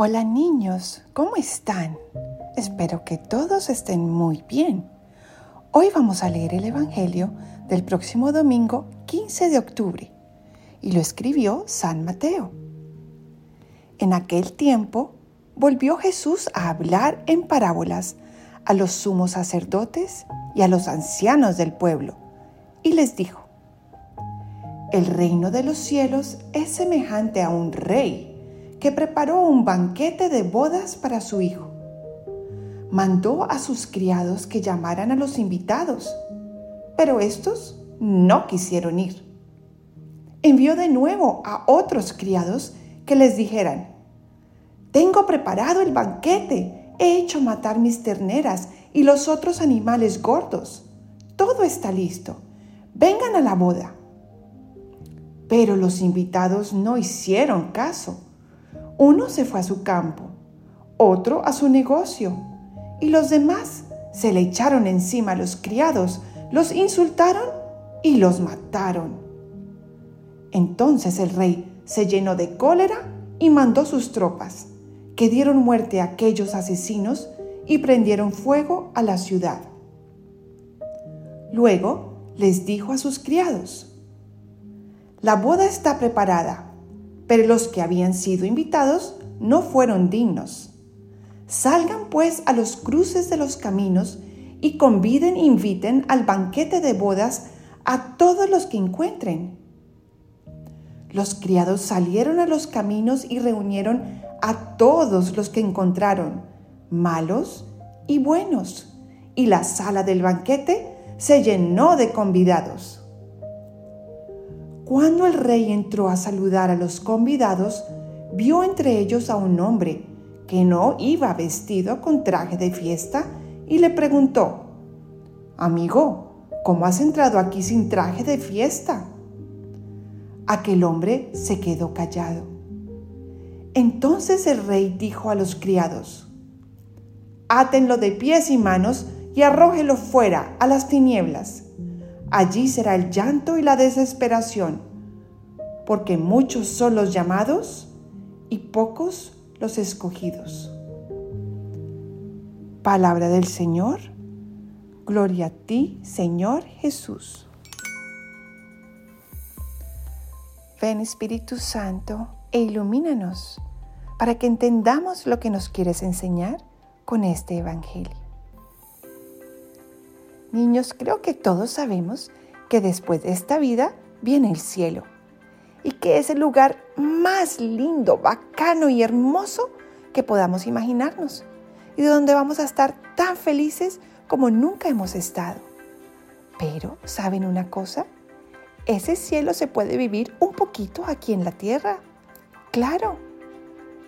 Hola niños, ¿cómo están? Espero que todos estén muy bien. Hoy vamos a leer el Evangelio del próximo domingo 15 de octubre y lo escribió San Mateo. En aquel tiempo volvió Jesús a hablar en parábolas a los sumos sacerdotes y a los ancianos del pueblo y les dijo, El reino de los cielos es semejante a un rey que preparó un banquete de bodas para su hijo. Mandó a sus criados que llamaran a los invitados, pero estos no quisieron ir. Envió de nuevo a otros criados que les dijeran, Tengo preparado el banquete, he hecho matar mis terneras y los otros animales gordos. Todo está listo. Vengan a la boda. Pero los invitados no hicieron caso uno se fue a su campo, otro a su negocio, y los demás se le echaron encima a los criados, los insultaron y los mataron. Entonces el rey se llenó de cólera y mandó sus tropas, que dieron muerte a aquellos asesinos y prendieron fuego a la ciudad. Luego les dijo a sus criados, La boda está preparada pero los que habían sido invitados no fueron dignos. Salgan pues a los cruces de los caminos y conviden e inviten al banquete de bodas a todos los que encuentren. Los criados salieron a los caminos y reunieron a todos los que encontraron, malos y buenos, y la sala del banquete se llenó de convidados. Cuando el rey entró a saludar a los convidados, vio entre ellos a un hombre que no iba vestido con traje de fiesta y le preguntó, Amigo, ¿cómo has entrado aquí sin traje de fiesta? Aquel hombre se quedó callado. Entonces el rey dijo a los criados, Átenlo de pies y manos y arrójelo fuera a las tinieblas Allí será el llanto y la desesperación, porque muchos son los llamados y pocos los escogidos. Palabra del Señor. Gloria a ti, Señor Jesús. Ven Espíritu Santo e ilumínanos para que entendamos lo que nos quieres enseñar con este Evangelio. Niños, creo que todos sabemos que después de esta vida viene el cielo y que es el lugar más lindo, bacano y hermoso que podamos imaginarnos y de donde vamos a estar tan felices como nunca hemos estado. Pero, ¿saben una cosa? Ese cielo se puede vivir un poquito aquí en la tierra. Claro.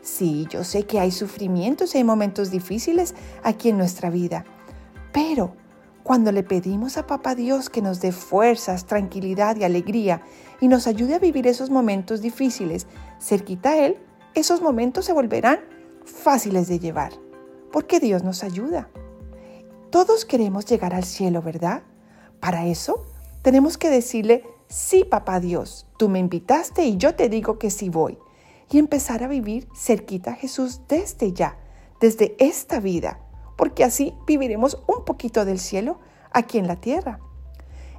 Sí, yo sé que hay sufrimientos y hay momentos difíciles aquí en nuestra vida, pero cuando le pedimos a Papá Dios que nos dé fuerzas, tranquilidad y alegría y nos ayude a vivir esos momentos difíciles cerquita a Él, esos momentos se volverán fáciles de llevar, porque Dios nos ayuda. Todos queremos llegar al cielo, ¿verdad? Para eso tenemos que decirle, sí, Papá Dios, tú me invitaste y yo te digo que sí voy. Y empezar a vivir cerquita a Jesús desde ya, desde esta vida porque así viviremos un poquito del cielo aquí en la tierra.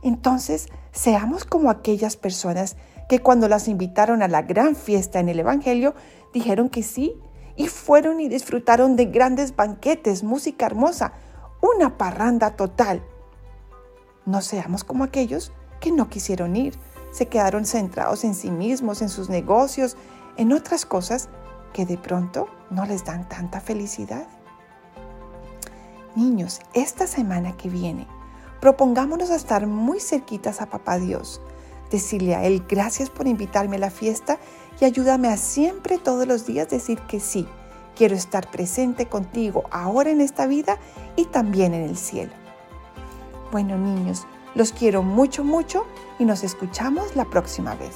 Entonces, seamos como aquellas personas que cuando las invitaron a la gran fiesta en el Evangelio, dijeron que sí y fueron y disfrutaron de grandes banquetes, música hermosa, una parranda total. No seamos como aquellos que no quisieron ir, se quedaron centrados en sí mismos, en sus negocios, en otras cosas que de pronto no les dan tanta felicidad. Niños, esta semana que viene, propongámonos a estar muy cerquitas a Papá Dios, decirle a Él gracias por invitarme a la fiesta y ayúdame a siempre todos los días decir que sí, quiero estar presente contigo ahora en esta vida y también en el cielo. Bueno niños, los quiero mucho, mucho y nos escuchamos la próxima vez.